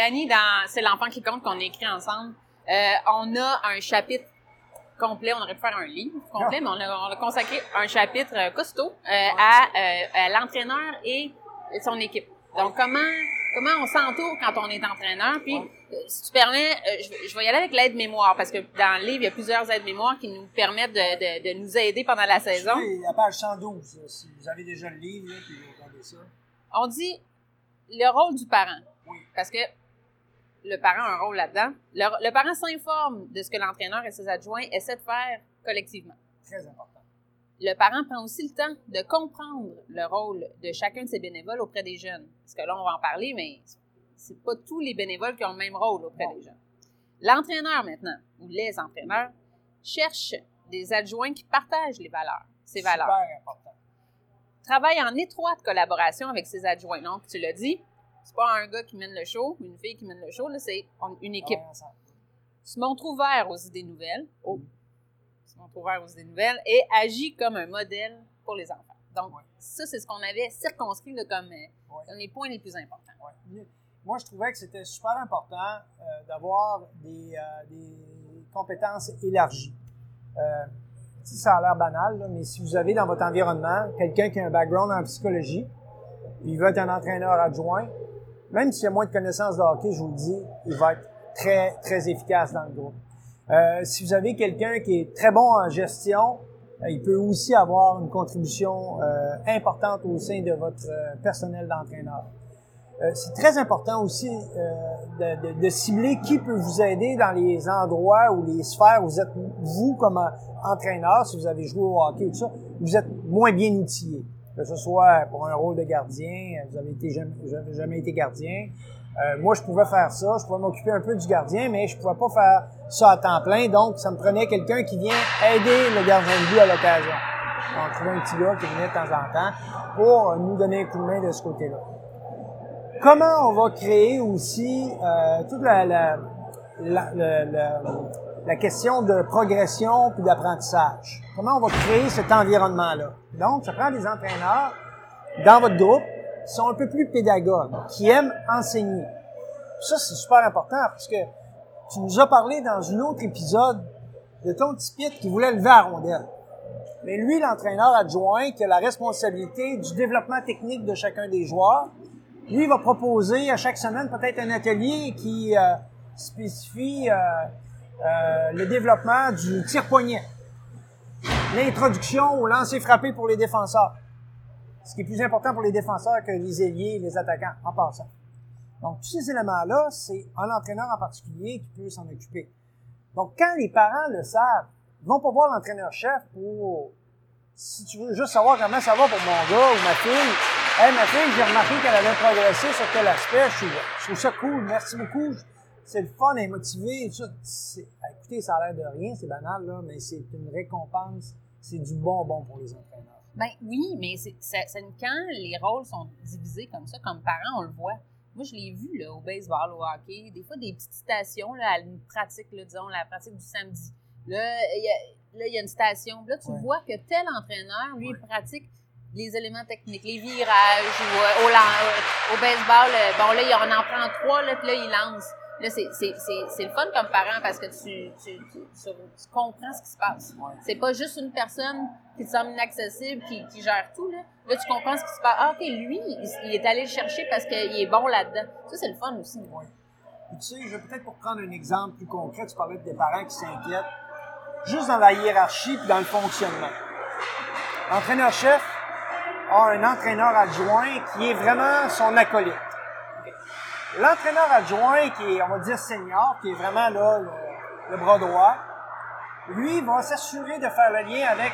Danny, dans C'est l'enfant qui compte qu'on écrit ensemble, euh, on a un chapitre complet, on aurait pu faire un livre complet, mais on a, on a consacré un chapitre euh, costaud euh, à, euh, à l'entraîneur et son équipe. Donc, comment comment on s'entoure quand on est entraîneur? Puis, si tu permets, je, vais- je vais y aller avec l'aide-mémoire, parce que dans le livre, il y a plusieurs aides-mémoires qui nous permettent de, de, de nous aider pendant la saison. Oui, la page 112, là, si vous avez déjà le livre, là, puis vous regardez ça. On dit le rôle du parent. Oui. Parce que le parent a un rôle là-dedans. Le, le parent s'informe de ce que l'entraîneur et ses adjoints essaient de faire collectivement. Très important. Le parent prend aussi le temps de comprendre le rôle de chacun de ses bénévoles auprès des jeunes. Parce que là, on va en parler, mais c'est pas tous les bénévoles qui ont le même rôle auprès des jeunes. L'entraîneur, maintenant, ou les entraîneurs, cherchent des adjoints qui partagent les valeurs, ces valeurs. Super important. travaille en étroite collaboration avec ses adjoints. Donc, tu l'as dit, c'est pas un gars qui mène le show, une fille qui mène le show, c'est une équipe. Travailler ensemble. Se montre ouvert aux idées nouvelles, oh, se montre ouvert aux idées nouvelles et agit comme un modèle pour les enfants. Donc, Ouais. ça, c'est ce qu'on avait circonscrit là, comme, euh, Ouais. comme les points les plus importants. Ouais. Moi, je trouvais que c'était super important euh, d'avoir des, euh, des compétences élargies. Euh, ça a l'air banal, là, mais si vous avez dans votre environnement quelqu'un qui a un background en psychologie, puis il veut être un entraîneur adjoint, même s'il a moins de connaissances de hockey, je vous le dis, il va être très, très efficace dans le groupe. Euh, si vous avez quelqu'un qui est très bon en gestion, euh, il peut aussi avoir une contribution euh, importante au sein de votre personnel d'entraîneur. C'est très important aussi de, de- cibler qui peut vous aider dans les endroits ou les sphères où vous êtes, vous, comme entraîneur, si vous avez joué au hockey ou tout ça, vous êtes moins bien outillé. Que ce soit pour un rôle de gardien, euh, vous avez été jamais, été gardien. Euh, moi, je pouvais faire ça, je pouvais m'occuper un peu du gardien, mais je pouvais pas faire ça à temps plein, donc ça me prenait quelqu'un qui vient aider le gardien de but à l'occasion. On trouvait un petit gars qui venait de temps en temps pour nous donner un coup de main de ce côté-là comment on va créer aussi euh, toute la, la, la, la- la- question de progression puis d'apprentissage. Comment on va créer cet environnement-là? Donc, ça prend des entraîneurs dans votre groupe qui sont un peu plus pédagogues, qui aiment enseigner. Ça, c'est super important parce que tu nous as parlé dans un autre épisode de ton petit pit qui voulait lever à rondelle. Mais lui, l'entraîneur adjoint, qui a la responsabilité du développement technique de chacun des joueurs, lui va proposer à chaque semaine peut-être un atelier qui euh, spécifie euh, euh, le développement du tir-poignet, l'introduction au lancer frappé pour les défenseurs, ce qui est plus important pour les défenseurs que les ailiers et les attaquants en passant. Donc tous ces éléments-là, c'est un entraîneur en particulier qui peut s'en occuper. Donc quand les parents le savent, ils vont pas voir l'entraîneur-chef pour si tu veux juste savoir comment ça va pour mon gars ou ma fille, hey, ma fille, j'ai remarqué qu'elle avait progressé sur tel aspect, je trouve, je trouve ça cool, merci beaucoup, c'est le fun, elle est motivée, tout. C'est- Écoutez, ça a l'air de rien, c'est banal, là, mais c'est une récompense, c'est du bonbon pour les entraîneurs. Ben oui, mais c'est quand les rôles sont divisés comme ça, comme parents, on le voit. Moi, je l'ai vu là, au baseball, au hockey, des fois des petites stations là, à une pratique, là, disons, la pratique du samedi. Là, il y a, y une station. Là, tu Ouais. vois que tel entraîneur, lui, il pratique les éléments techniques, les virages, ou euh, au, baseball, euh, bon, là, il en en prend trois, là, puis là, il lance. Là, c'est le fun comme parent parce que tu, tu, tu, comprends ce qui se passe. Ouais. C'est pas juste une personne qui te semble inaccessible, qui, qui gère tout, là. Là, tu comprends ce qui se passe. Ah, OK, lui, il, il est allé le chercher parce qu'il est bon là-dedans. Ça, c'est le fun aussi. Ouais. Tu sais, je vais peut-être pour prendre un exemple plus concret, tu parlais des parents qui s'inquiètent, juste dans la hiérarchie puis dans le fonctionnement. L'entraîneur-chef a un entraîneur adjoint qui est vraiment son acolyte. L'entraîneur adjoint qui est, on va dire, senior, qui est vraiment là, le, le bras droit, lui va s'assurer de faire le lien avec,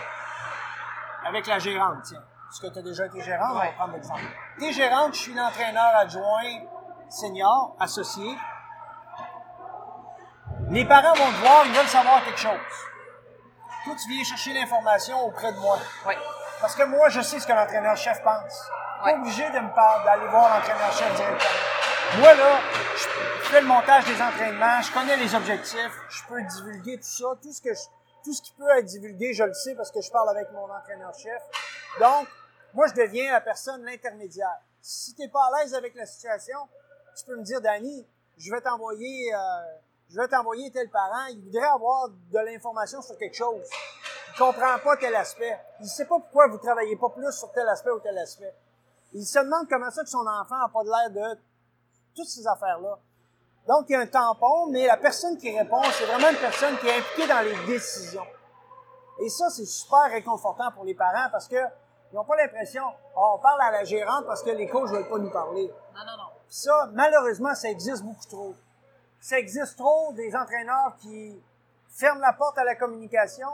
avec la gérante, tiens. Parce que tu as déjà été gérante, on va prendre l'exemple. T'es gérante, je suis l'entraîneur adjoint senior, associé. Les parents vont te voir, ils veulent savoir quelque chose. Toi, tu viens chercher l'information auprès de moi. Oui. Parce que moi, je sais ce que l'entraîneur-chef pense. Pas Ouais. obligé de me parler, d'aller voir l'entraîneur-chef directement. Moi, là, je fais le montage des entraînements, je connais les objectifs, je peux divulguer tout ça, tout ce que je- tout ce qui peut être divulgué, je le sais parce que je parle avec mon entraîneur-chef. Donc, moi, je deviens la personne, l'intermédiaire. Si t'es pas à l'aise avec la situation, tu peux me dire, Danny, je vais t'envoyer, euh, je vais t'envoyer tel parent, il voudrait avoir de l'information sur quelque chose. Il comprend pas tel aspect. Il sait pas pourquoi vous travaillez pas plus sur tel aspect ou tel aspect. Il se demande comment ça que son enfant a pas de l'air de toutes ces affaires-là. Donc, il y a un tampon, mais la personne qui répond, c'est vraiment une personne qui est impliquée dans les décisions. Et ça, c'est super réconfortant pour les parents parce que ils n'ont pas l'impression, oh, on parle à la gérante parce que les coachs ne veulent pas nous parler. Non, non, non. Ça, malheureusement, ça existe beaucoup trop. Ça existe trop des entraîneurs qui ferment la porte à la communication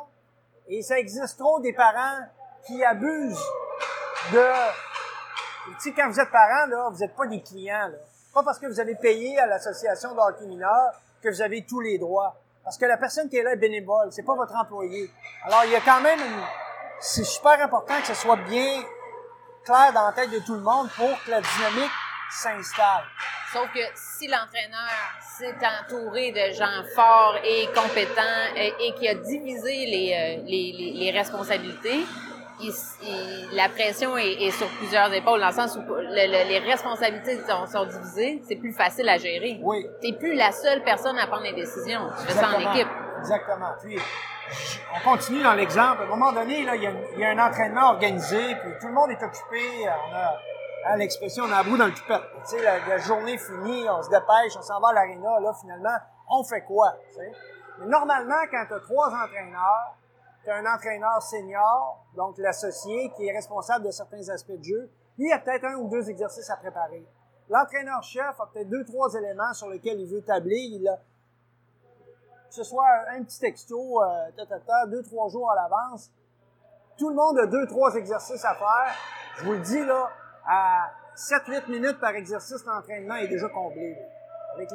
et ça existe trop des parents qui abusent de... Tu sais, quand vous êtes parent, là, vous n'êtes pas des clients. Pas parce que vous avez payé à l'association d'hockey mineur que vous avez tous les droits. Parce que la personne qui est là est bénévole, c'est pas votre employé. Alors, il y a quand même une... C'est super important que ce soit bien clair dans la tête de tout le monde pour que la dynamique s'installe. Sauf que si l'entraîneur s'est entouré de gens forts et compétents et, et qui a divisé les, euh, responsabilités, il- il- la pression est, est sur plusieurs épaules, dans le sens où le- le- les responsabilités sont, sont divisées, c'est plus facile à gérer. Oui. T'es plus la seule personne à prendre les décisions. Tu fais ça en Exactement. équipe. Exactement. Puis, on continue dans l'exemple. À un moment donné, là, il y, a, il y a un entraînement organisé, puis tout le monde est occupé. On a hein, l'expression, on a la boue dans le. Tu sais, la, la journée finie, on se dépêche, on s'en va à l'aréna. Là, finalement, on fait quoi? tu sais? Mais normalement, quand tu as trois entraîneurs, tu as un entraîneur senior, donc l'associé, qui est responsable de certains aspects de jeu. Lui, il a peut-être un ou deux exercices à préparer. L'entraîneur-chef a peut-être deux, trois éléments sur lesquels il veut tabler. Il a, que ce soit un petit texto, euh, ta, ta, deux, trois jours à l'avance. Tout le monde a deux, trois exercices à faire. Je vous le dis, là, à 7-8 minutes par exercice, l'entraînement est déjà comblé. Avec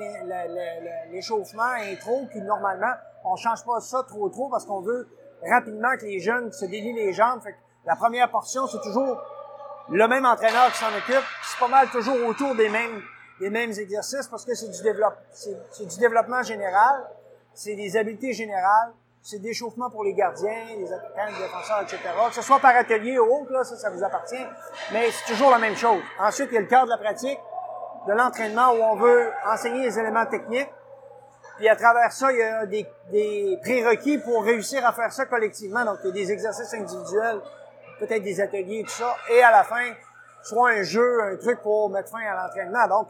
l'échauffement intro, qui normalement, on change pas ça trop trop parce qu'on veut rapidement que les jeunes se délient les jambes. Fait que la première portion, c'est toujours le même entraîneur qui s'en occupe. C'est pas mal toujours autour des mêmes, des mêmes exercices parce que c'est du développement, c'est, du développement général, c'est des habiletés générales, c'est d'échauffement pour les gardiens, les attaquants, les défenseurs, etc. Que ce soit par atelier ou autre, là, ça, ça vous appartient. Mais c'est toujours la même chose. Ensuite, il y a le cadre de la pratique, de l'entraînement où on veut enseigner les éléments techniques. Puis à travers ça, il y a des, des prérequis pour réussir à faire ça collectivement. Donc, il y a des exercices individuels, peut-être des ateliers, tout ça. Et à la fin, soit un jeu, un truc pour mettre fin à l'entraînement. Donc,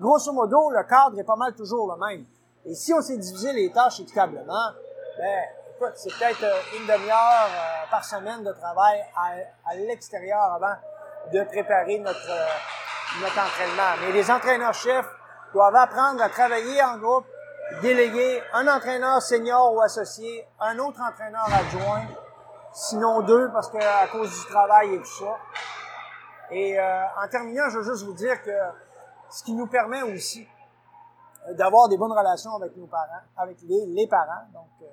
grosso modo, le cadre est pas mal toujours le même. Et si on s'est divisé les tâches équitablement, ben, écoute, c'est peut-être euh, une demi-heure euh, par semaine de travail à, à l'extérieur avant de préparer notre, euh, notre entraînement. Mais les entraîneurs-chefs doivent apprendre à travailler en groupe, déléguer un entraîneur senior ou associé, un autre entraîneur adjoint, sinon deux parce que à cause du travail et tout ça. Et euh, en terminant, je veux juste vous dire que ce qui nous permet aussi euh, d'avoir des bonnes relations avec nos parents, avec les, parents, donc euh,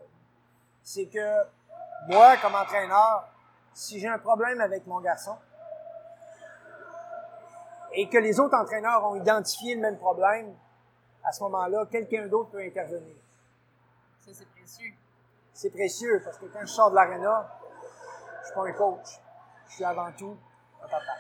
c'est que moi, comme entraîneur, si j'ai un problème avec mon garçon et que les autres entraîneurs ont identifié le même problème, à ce moment-là, quelqu'un d'autre peut intervenir. Ça, c'est précieux. C'est précieux parce que quand je sors de l'aréna, je suis pas un coach. Je suis avant tout un papa.